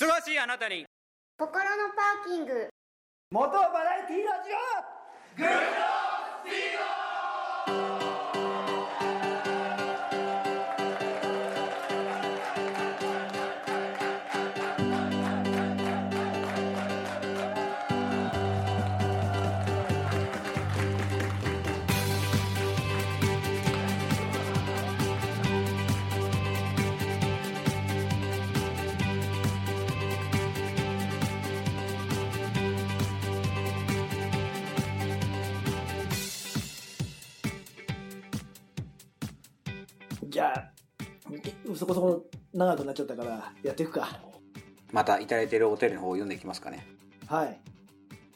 忙しいあなたに。心のパーキング。元バラエティラジオ。じそこそこ長くなっちゃったからやっていくか。またいただいているお便りの方を読んでいきますかね。はい。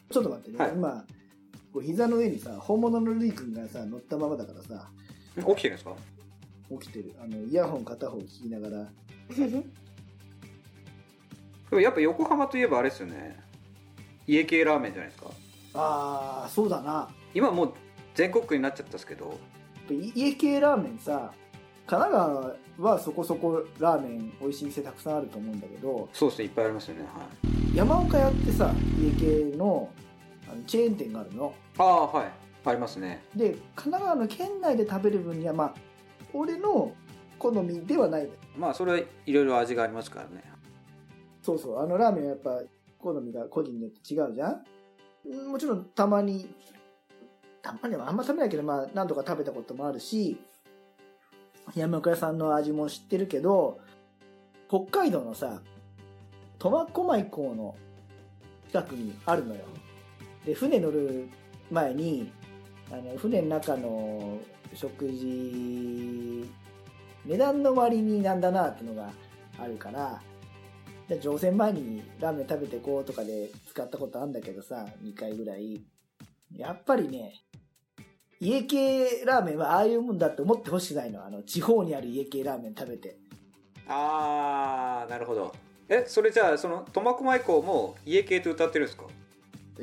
ちょっと待ってね、はい。今こう膝の上にさ本物のルイ君がさ乗ったままだからさ。ん起きてるんですか？起きてる。あのイヤホン片方聞きながら。でもやっぱ横浜といえばあれですよね。家系ラーメンじゃないですか。ああそうだな。今もう全国区になっちゃったんですけど。い家系ラーメンさ神奈川はそこそこラーメン美味しい店たくさんあると思うんだけどそうですねいっぱいありますよねはい。山岡屋ってさ家系のあのチェーン店があるの。ああはい。ありますね。で神奈川の県内で食べる分にはまあ俺の好みではない。まあそれはいろいろ味がありますからね。そうそうあのラーメンはやっぱ好みが個人によって違うじゃん。うんもちろんたまにたまにはあんま食べないけどまあ何度か食べたこともあるし山岡屋さんの味も知ってるけど北海道のさ苫小牧港の近くにあるのよ。で船乗る前にあの船の中の食事値段の割になんだなってのがあるからで乗船前にラーメン食べてこうとかで使ったことあるんだけどさ2回ぐらい。やっぱりね家系ラーメンはああいうもんだって思ってほしくないの。あの地方にある家系ラーメン食べて。ああなるほど。えそれじゃあその苫小牧港も家系と歌ってるんですか？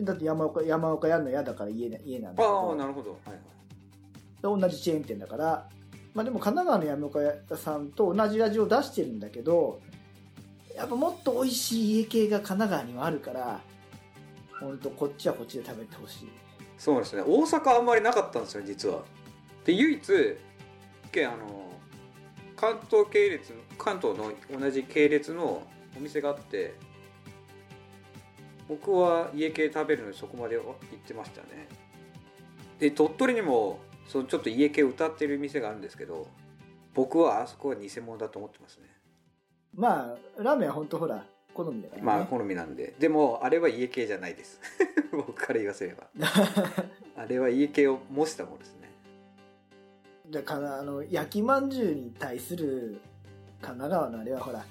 だって山岡山岡やるの嫌だから家な家なんだけああどなるほど。はいはい。同じチェーン店だから。まあでも神奈川の山岡屋さんと同じ味を出してるんだけどやっぱもっと美味しい家系が神奈川にはあるから本当こっちはこっちで食べてほしいそうですね。大阪あんまりなかったんですよ実は。で唯一けあの関東系列関東の同じ系列のお店があって僕は家系食べるのにそこまで行ってましたね。で鳥取にもそのちょっと家系歌ってる店があるんですけど僕はあそこは偽物だと思ってますね。まあラーメンは本当ほら好みだからね、まあ好みなんで。でもあれは家系じゃないです。僕から言わせれば。あれは家系を模したものですね。だからあの焼きまんじゅうに対する神奈川のあれはほら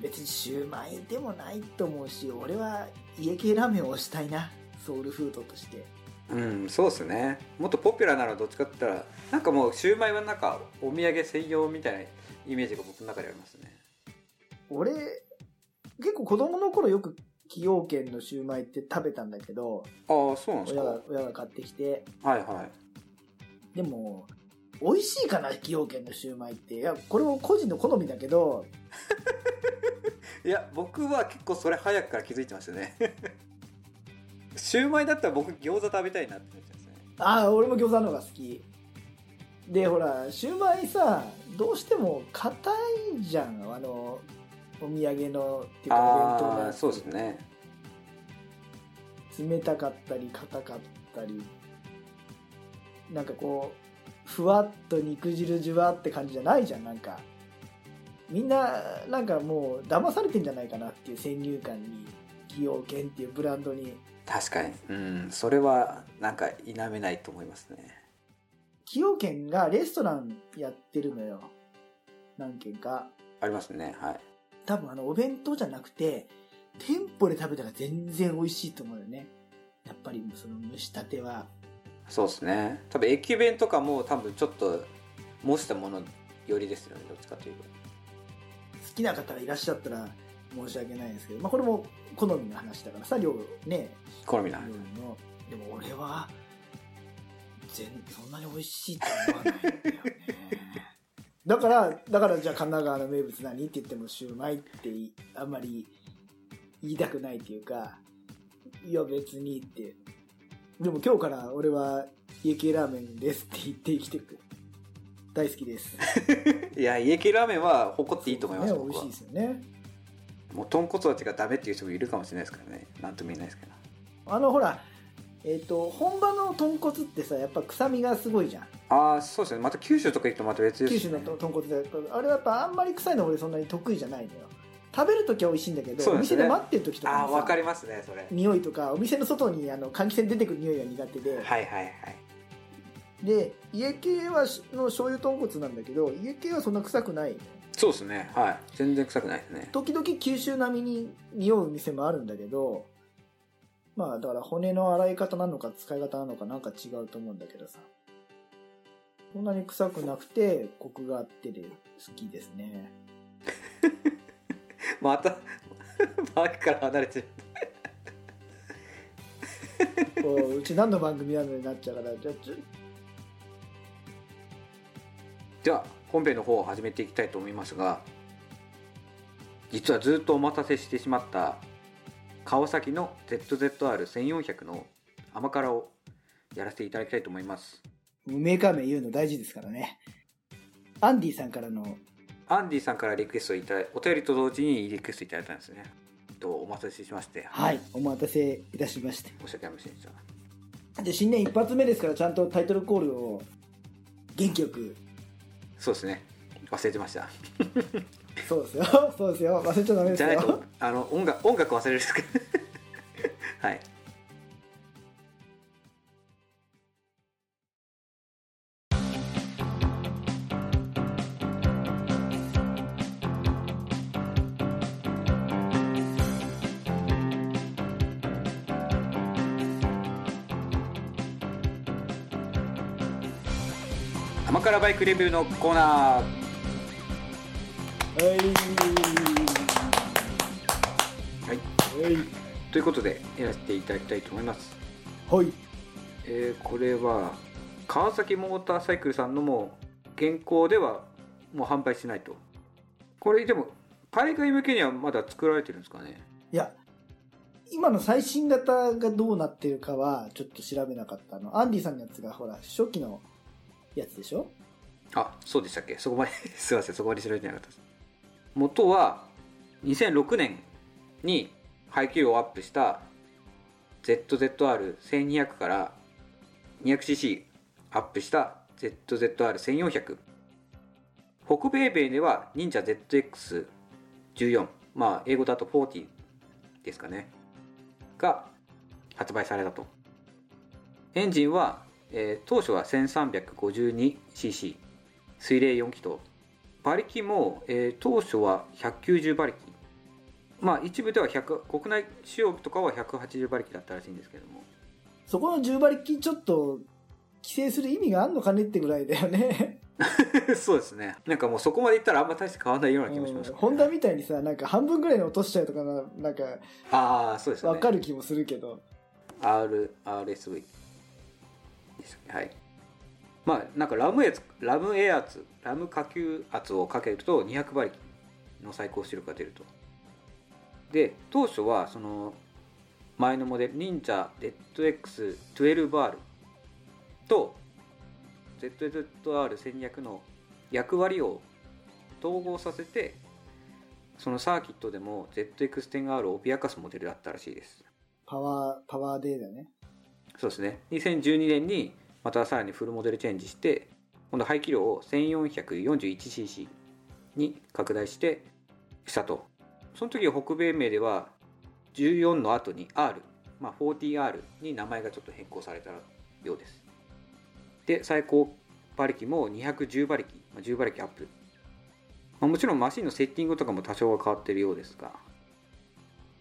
別にシューマイでもないと思うし俺は家系ラーメンを推したいな。ソウルフードとして。うんそうですね。もっとポピュラーならどっちかって言ったらなんかもうシューマイはなんかお土産専用みたいなイメージが僕の中でありますね。俺結構子供の頃よく崎陽軒のシューマイって食べたんだけどああそうなんです親かが親が買ってきて。はいはでも美味しいかな崎陽軒のシューマイって。いやこれも個人の好みだけど。い いや僕は結構それ早くから気づいてましたね。シューマイだったら僕餃子食べたいなって思っちゃうんですね。ああ俺も餃子の方が好き。でほらシューマイさどうしても硬いじゃん。あのお土産のっていうかお弁当のやつ。そうですね。冷たかったり硬かったり。なんかこうふわっと肉汁じゅわって感じじゃないじゃんなんか。みんななんかもう騙されてんじゃないかなっていう先入観に崎陽軒っていうブランドに。確かに。うん。それはなんか否めないと思いますね。崎陽軒がレストランやってるのよ。何軒か。ありますね。はい多分あのお弁当じゃなくて店舗で食べたら全然美味しいと思うよね。やっぱりその蒸したては。そうですね。多分駅弁とかも多分ちょっと模したものよりですよね。どっちかというと。好きな方がいらっしゃったら申し訳ないですけど、まあ、これも好みの話だからさ量ね。好みな料理の。でも俺は全そんなに美味しいと思わないんだよねだから、だからじゃあ神奈川の名物何って言ってもシューマイっていあんまり言いたくないっていうか、いや別にって。でも今日から俺は家系ラーメンですって言って生きてく。大好きです。いや家系ラーメンは誇っていいと思います、ね美味しいですよね。もう豚骨味がダメっていう人もいるかもしれないですからねなんとも言えないですけどあのほら、えっ、と、本場の豚骨ってさ、やっぱ臭みがすごいじゃん。ああそうですね。また九州とか行くとまた別です、ね、九州の豚骨で。あれはやっぱあんまり臭いの俺そんなに得意じゃないのよ。食べるときは美味しいんだけど、ね。店で待ってる時とかああもさわかりますねそれ。匂いとかお店の外にあの換気扇出てくる匂いが苦手で、はいはいはい。で家系はしの醤油豚骨なんだけど家系はそんな臭くないそうですね。はい。全然臭くないですね。時々九州並みに匂う店もあるんだけどまあだから骨の洗い方なのか使い方なのかなんか違うと思うんだけどさ。そんなに臭くなくてコクがあってで好きですね。またマークから離れてる。こううち何の番組なのになっちゃうからじゃあちょでは本編の方を始めていきたいと思いますが実はずっとお待たせしてしまった川崎の ZZR1400 の甘辛をやらせていただきたいと思います。メーカー名言うの大事ですからね。アンディさんからのアンディさんからリクエストいただいお便りと同時にリクエストいただいたんですね。とお待たせしまして。はいお待たせいたしまして。申し訳ありませんでした。で新年一発目ですからちゃんとタイトルコールを元気よく。そうですね。忘れてましたそうですよ。そうですよ。忘れちゃダメですじゃないとよあの音楽音楽忘れるんですけどはい。甘辛バイクレビューのコーナー。はい。はい。はいということでやらせていただきたいと思います。はい。えーこれは川崎モーターサイクルさんのも現行ではもう販売してないと。これでも海外向けにはまだ作られてるんですかね？いや今の最新型がどうなってるかはちょっと調べなかった。のアンディさんのやつがほら初期のやつでしょ？あそうでしたっけ？そこまで すいません。そこまで調べてなかったです元は2006年に排気量をアップした ZZR1200 から 200cc アップした ZZR1400 北米米では忍者 ZX14 まあ英語だと40ですかねが発売されたと。エンジンは、えー当初は 1352cc 水冷4気筒。馬力も、えー当初は190馬力。まあ一部では100国内使用とかは180馬力だったらしいんですけども。そこの10馬力ちょっと規制する意味があんのかねってぐらいだよね。そうですね。なんかもうそこまでいったらあんま大して変わらないような気もします、うんホンダみたいにさなんか半分ぐらいに落としちゃうとかななんかああそうですよね。分かる気もするけど、R RSV ですね。はいまあなんかラム圧ラムエア圧ラム下級圧をかけると200馬力の最高出力が出ると。で当初はその前のモデル忍者 ZX12R と ZZR1200 の役割を統合させてそのサーキットでも ZX10R を脅かすモデルだったらしいです。パワーパワーデーだね。そうですね。2012年にまたさらにフルモデルチェンジして今度排気量を 1441cc に拡大してしたとその時北米名では14の後に R、まあ、40R に名前がちょっと変更されたようです。で最高馬力も210馬力、まあ、10馬力アップ、まあ、もちろんマシンのセッティングとかも多少は変わってるようですが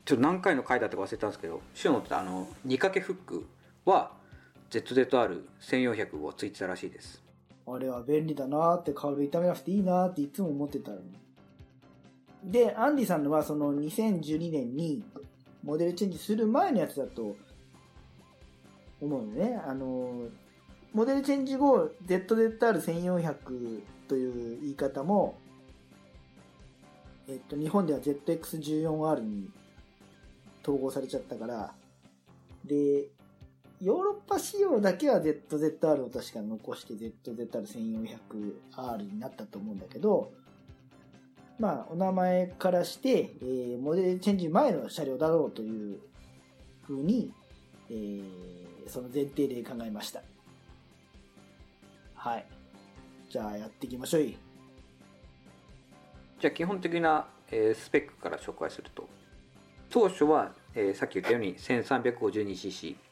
ちょっと何回の回だったか忘れたんですけどシュノってあの2掛けフックは ZZR1400 をついてたらしいです。あれは便利だなーってカウル痛めなくていいなーっていつも思ってたのに。でアンディさんのはその2012年にモデルチェンジする前のやつだと思うよね。あのモデルチェンジ後 ZZR1400 という言い方も、えっと、日本では ZX14R に統合されちゃったから、で、ヨーロッパ仕様だけは ZZR を確か残して ZZR1400R になったと思うんだけど、まあ、お名前からして、えーモデルチェンジ前の車両だろうという風に、えーその前提で考えました。はい。じゃあやっていきましょうい。じゃあ基本的な、えースペックから紹介すると当初は、えーさっき言ったように 1352cc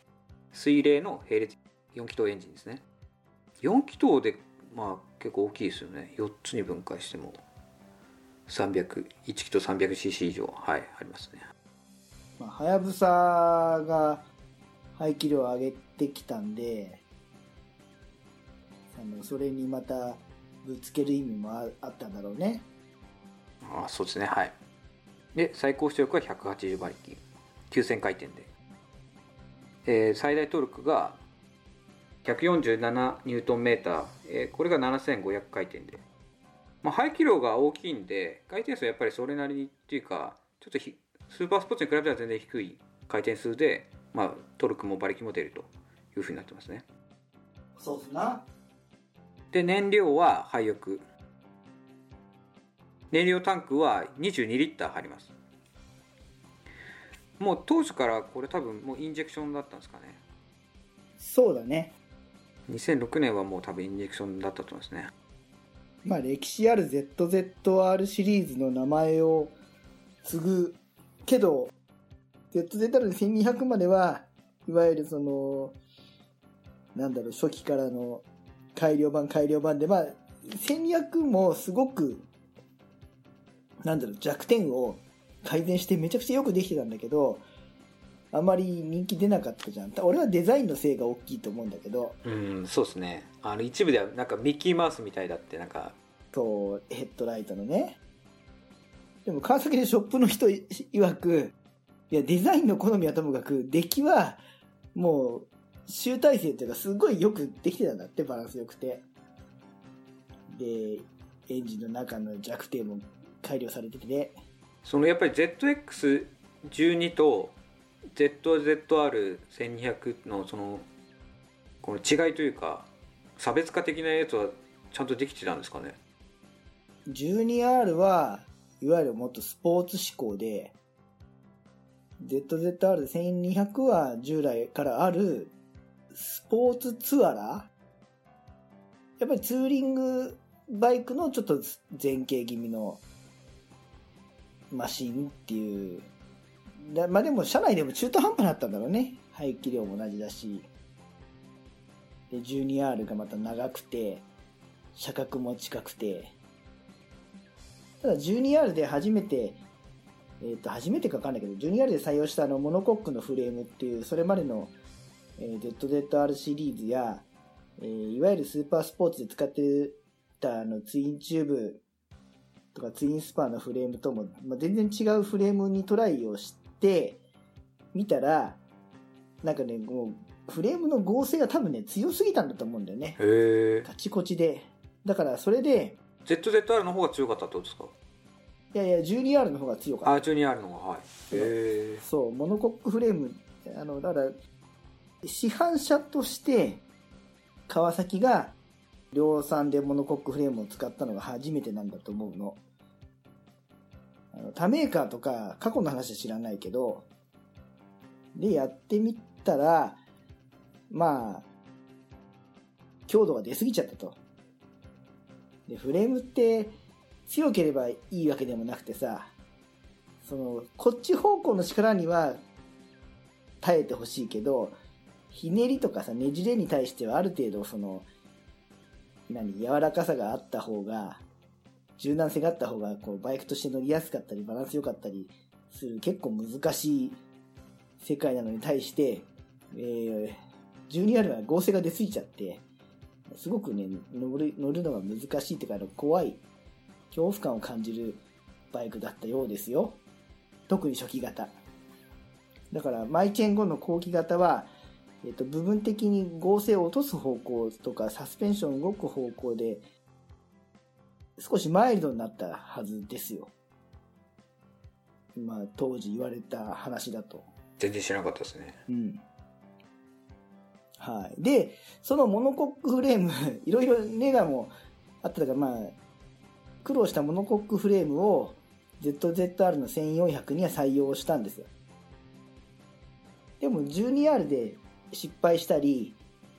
水冷の並列4気筒エンジンですね。4気筒でまあ結構大きいですよね。4つに分解しても300 1気筒 300cc 以上はいありますね。まあ、はやぶさが排気量を上げてきたんで、あのそれにまたぶつける意味もああったんだろうね。あそうですね。はい。で最高出力は180馬力9000回転で、えー最大トルクが147ニュートンメーター、えーこれが7500回転で、まあ、排気量が大きいんで回転数はやっぱりそれなりにっていうかちょっとひスーパースポーツに比べたら全然低い回転数で、まあ、トルクも馬力も出るというふうになってますね。そうですな。で燃料は廃浴燃料タンクは22リッター入りますもう当初からこれ多分もうインジェクションだったんですかねそうだね。2006年はもう多分インジェクションだったと思いますねまあ歴史ある ZZR シリーズの名前を継ぐけど、ZZR1200 までは、いわゆるその、なんだろう、初期からの改良版改良版で、まあ、1200もすごく、なんだろう、弱点を改善してめちゃくちゃよくできてたんだけど、あまり人気出なかったじゃん。俺はデザインのせいが大きいと思うんだけど、うんそうですねあの一部ではなんかミッキーマウスみたいだってなんかそう、ヘッドライトのね。でも川崎でショップの人い曰く、いや、デザインの好みはともかく、出来は、もう、集大成っていうか、すごいよくできてたんだって、バランスよくて。で、エンジンの中の弱点も改良されてて、ね、そのやっぱり ZX12 と ZZR1200 のそのこの違いというか差別化的なやつはちゃんとできてたんですかね？12R はいわゆるもっとスポーツ志向で ZZR1200 は従来からあるスポーツツアラー。やっぱりツーリングバイクのちょっと前傾気味のマシンっていう。だまあでも車内でも中途半端だったんだろうね。排気量も同じだし。で 12R がまた長くて車格も近くて。ただ 12R で初めて、えっ、と、初めてかわかんないけど、12R で採用したあのモノコックのフレームっていう、それまでの、えー ZZR シリーズや、えーいわゆるスーパースポーツで使ってたあのツインチューブとかツインスパーのフレームとも、まあ、全然違うフレームにトライをして、見たら、なんかね、もう、フレームの合成が多分ね、強すぎたんだと思うんだよね。へえカチコチで。だから、それで、ZZR の方が強かったってことですか？いやいや、12R の方が強かった。あ 12R の方がはい。へえそう、モノコックフレーム、あの、だから、市販車として、川崎が量産でモノコックフレームを使ったのが初めてなんだと思うの。あの他メーカーとか過去の話は知らないけど、で、やってみたら、まあ、強度が出すぎちゃったと。で、フレームって強ければいいわけでもなくてさ、その、こっち方向の力には耐えてほしいけど、ひねりとかさ、ねじれに対してはある程度その、何、柔らかさがあった方が、柔軟性があった方が、こう、バイクとして乗りやすかったり、バランス良かったりする、結構難しい世界なのに対して、えー、12R は合成が出すぎちゃって、すごくね、乗る、乗るのが難しいっていうか、の怖い、恐怖感を感じるバイクだったようですよ。特に初期型。だから、マイチェン後の後期型は、えっと、部分的に合成を落とす方向とか、サスペンション動く方向で、少しマイルドになったはずですよ。まあ、当時言われた話だと。全然知らなかったですねうん。はい。で、そのモノコックフレーム、いろいろネガもあったから、まあ、苦労したモノコックフレームを ZZR の1400には採用したんですよ。でも 12R で失敗したり、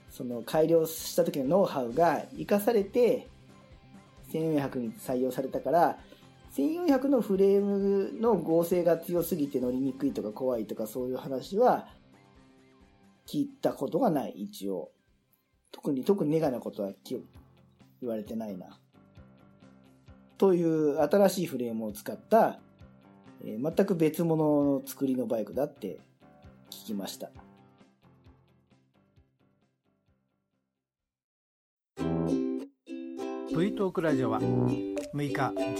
その改良した時のノウハウが活かされて、1400に採用されたから、1400のフレームの合成が強すぎて乗りにくいとか怖いとかそういう話は聞いたことがない、一応。特に、特にネガなことは言われてないな。という新しいフレームを使った、えー全く別物の作りのバイクだって聞きました。V トークラジオは6日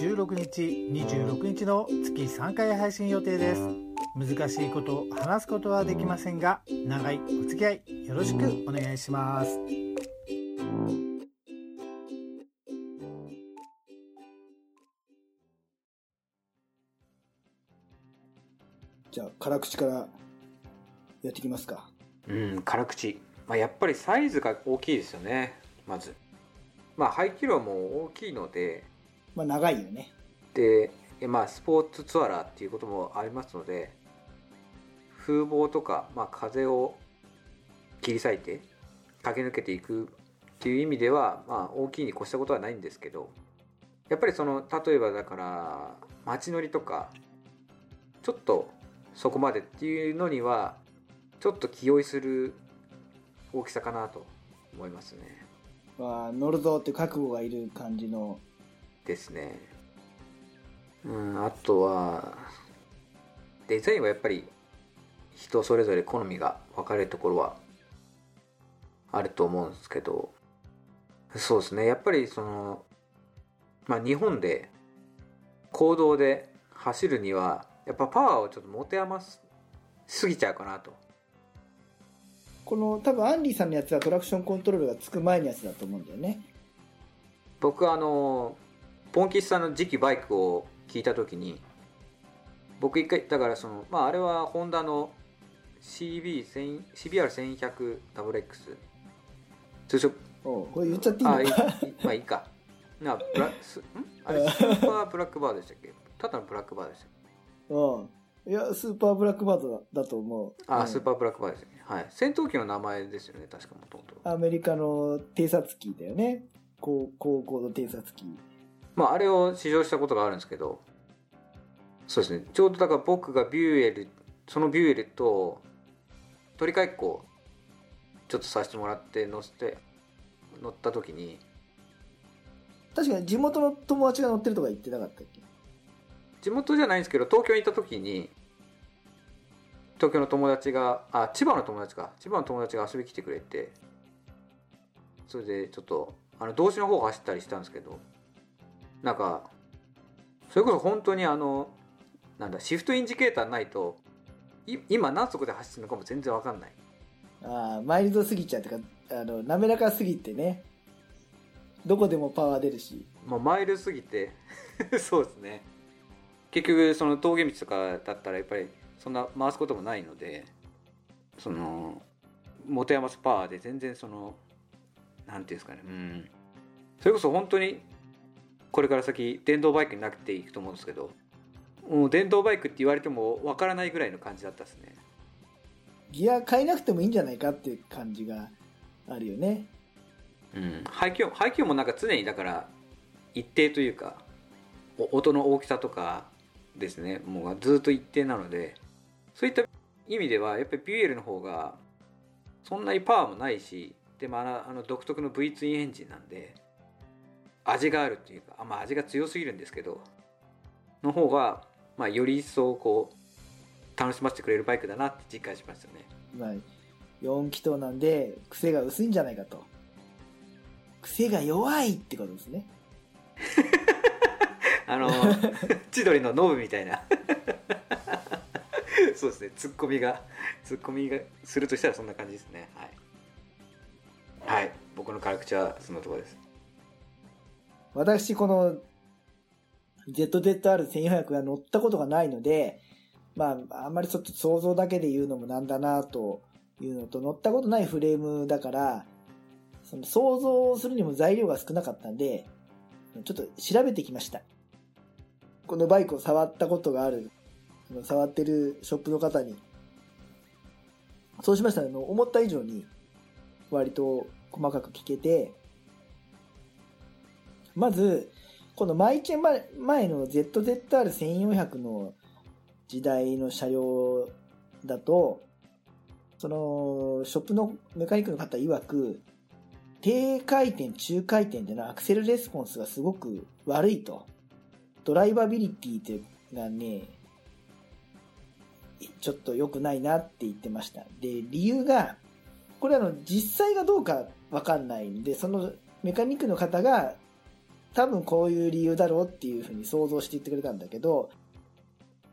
16日26日の月3回配信予定です。難しいことを話すことはできませんが長いお付き合いよろしくお願いします。じゃあ、辛口からやっていきますか。うん辛口、まあ、やっぱりサイズが大きいですよねまずまあ排気量も大きいのでまあ、長いよね。でえまあスポーツツアラーっていうこともありますので風防とか、まあ、風を切り裂いて駆け抜けていくっていう意味では、まあ、大きいに越したことはないんですけどやっぱりその例えばだから街乗りとかちょっとそこまでっていうのにはちょっと気負いする大きさかなと思いますねまあ、乗るぞって覚悟がいる感じの。ですね。うんあとはデザインはやっぱり人それぞれ好みが分かれるところはあると思うんですけど。そうですね。やっぱりそのまあ日本で公道で走るにはやっぱパワーをちょっと持て余すすぎちゃうかなと。この、多分アンディさんのやつはトラクションコントロールがつく前のやつだと思うんだよね。僕あのポンキスさんの次期バイクを聞いた時に僕一回だからそのまああれはホンダの CB1000 CBR1100WX 通称これ言っちゃっていいあいいのかまあいいか。なブラスん？あれスーパーブラックバーでしたっけ？ただのブラックバーでしたっけ？うん。いや、スーパーブラックバードだだと思う。あ、うん。スーパーブラックバーですね。はい。戦闘機の名前ですよね確かもともとアメリカの偵察機だよね。高高高度偵察機。まあ、あれを試乗したことがあるんですけど。そうですね。ちょうどだから僕がビューエルそのビューエルと取り替えっこちょっとさせてもらって乗せて乗った時に。確かに地元の友達が乗ってるとか言ってなかったっけ？地元じゃないんですけど東京に行った時に東京の友達があ千葉の友達か千葉の友達が遊びに来てくれてそれでちょっとあの同士の方を走ったりしたんですけどなんかそれこそ本当にあのなんだシフトインジケーターないとい今何速で走ってるのかも全然わかんないああ、マイルドすぎちゃうとか、あの、滑らかすぎてね。どこでもパワー出るし。もうマイル過ぎて そうですね結局その峠道とかだったらやっぱりそんな回すこともないのでその持て余すパワーで全然そのなんていうんですかねうん。それこそ本当にこれから先電動バイクになっていくと思うんですけどもう電動バイクって言われてもわからないぐらいの感じだったですね。ギア変えなくてもいいんじゃないかっていう感じがあるよね。うん、排気音排気音もなんか常にだから一定というかお音の大きさとかですねもうずっと一定なのでそういった意味ではやっぱりビュエルの方がそんなにパワーもないしでもあのあの独特の V ツインエンジンなんで味があるっていうかあ、まあ、味が強すぎるんですけどの方が、まあ、より一層こう楽しませてくれるバイクだなって実感しましたね。まあ、4気筒なんで、癖が薄いんじゃないかと。癖が弱いってことですね。あの 千鳥のノブみたいな。そうですね。ツッコミがツッコミがするとしたらそんな感じですね。はい。はい。僕の辛口はそのところです。私、この ZZR1400 が乗ったことがないので、まあ、あんまりちょっと想像だけで言うのもなんだなというのと、乗ったことないフレームだから、その想像するにも材料が少なかったんで、ちょっと調べてきました。このバイクを触ったことがある、触ってるショップの方に。そうしましたら、あの思った以上に割と細かく聞けて、まず、このマイケン前前の ZZR1400 の時代の車両だと、その、ショップのメカニックの方曰く、低回転、中回転でのアクセルレスポンスがすごく悪いと。ドライバビリティってがね、ちょっと良くないなって言ってました。で、理由が、これあの、実際がどうかわかんないんで、そのメカニックの方が多分こういう理由だろうっていうふうに想像して言ってくれたんだけど、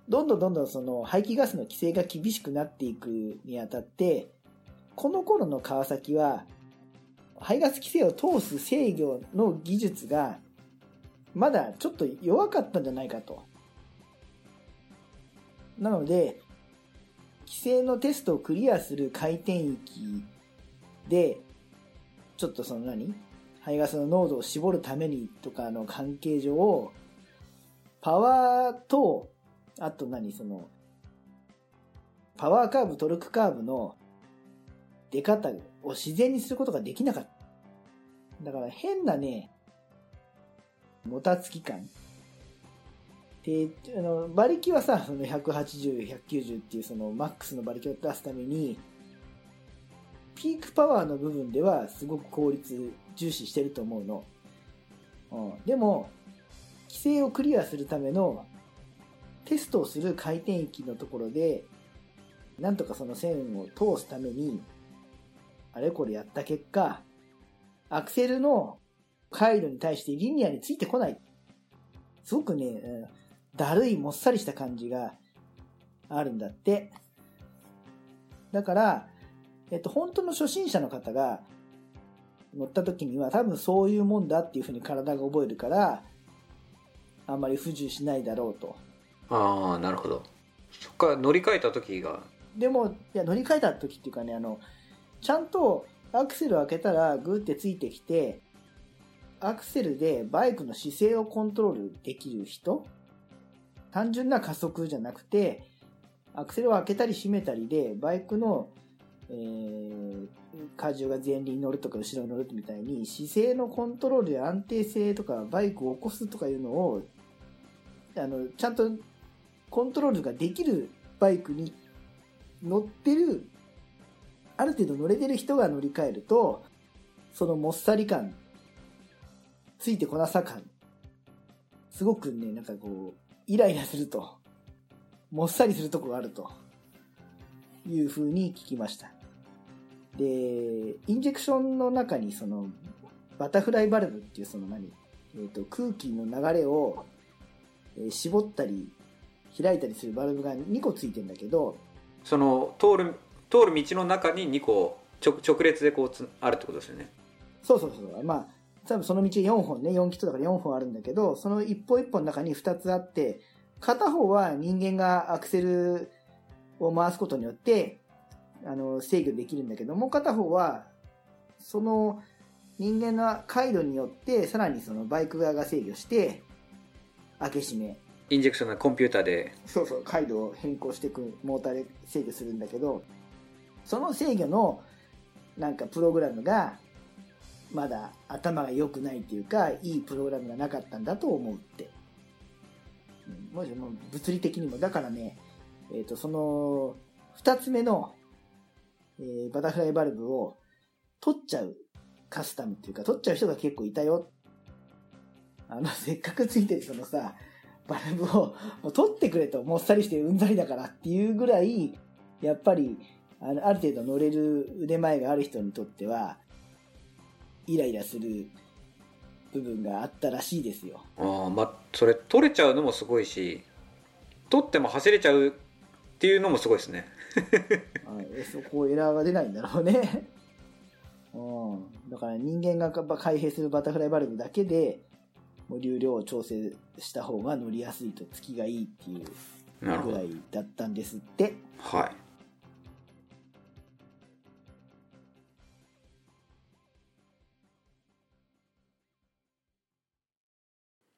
どんどんどんどんその排気ガスの規制が厳しくなっていくにあたって、この頃の川崎は、排ガス規制を通す制御の技術が、まだちょっと弱かったんじゃないかと。なので、規制のテストをクリアする回転域で、ちょっとその何？排ガスの濃度を絞るためにとかの関係上、パワーと、あと何？その、パワーカーブ、トルクカーブの出方を自然にすることができなかった。だから変なね、もたつき感。で、あの、馬力はさ、その180、190っていうそのマックスの馬力を出すために、ピークパワーの部分ではすごく効率重視してると思うの。うん、でも、規制をクリアするためのテストをする回転域のところで、なんとかその線を通すために、あれこれやった結果、アクセルの回路に対してリニアについてこない。すごくね、うんだるい、もっさりした感じがあるんだって。だから、えっと、本当の初心者の方が乗った時には多分そういうもんだっていうふうに体が覚えるから、あんまり不自由しないだろうと。ああなるほどそっから乗り換えた時がでも、いや、乗り換えた時っていうかね、あの、ちゃんとアクセルを開けたらグーってついてきて、アクセルでバイクの姿勢をコントロールできる人？単純な加速じゃなくて、アクセルを開けたり閉めたりで、バイクの、えー、荷重が前輪に乗るとか後ろに乗るみたいに、姿勢のコントロールや安定性とか、バイクを起こすとかいうのを、あの、ちゃんとコントロールができるバイクに乗ってる、ある程度乗れてる人が乗り換えると、そのもっさり感、ついてこなさ感、すごくね、なんかこう、イライラすると、もっさりするとこがあると、いう風に聞きました。で、インジェクションの中にその、バタフライバルブっていうその何、えっ、と、空気の流れを、えー絞ったり、開いたりするバルブが2個ついてんだけど、その通る通る道の中に2個直直列でこうつあるってことですよね。そうそうそう。まあ、多分その道4本ね、4キットだから4本あるんだけど、その一本一本の中に2つあって、片方は人間がアクセルを回すことによって、あの、制御できるんだけども、片方は、その人間の回路によって、さらにそのバイク側が制御して、開け閉め、インジェクションのコンピューターで。そうそう、回路を変更していくモーターで制御するんだけど、その制御のなんかプログラムが、まだ頭が良くないっていうか、いいプログラムがなかったんだと思うって。うんもしも物理的にも。だからね、えっ、と、その、二つ目の、えーバタフライバルブを取っちゃうカスタムっていうか、取っちゃう人が結構いたよ。あの、せっかくついてるそのさ、バルブをもう取ってくれと、もっさりしてうんざりだからっていうぐらい、やっぱり、あのある程度乗れる腕前がある人にとっては、イライラする部分があったらしいですよ。あまあ、それ取れちゃうのもすごいし取っても走れちゃうっていうのもすごいですね。はい、そこエラーが出ないんだろうね。うん、だから人間が開閉するバタフライバルブだけでもう流量を調整した方が乗りやすいと月がいいっていうぐらいだったんですって。はい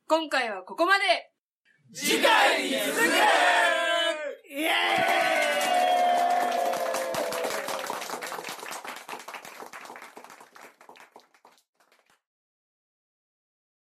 今回はここまで。次回に続けイエーイ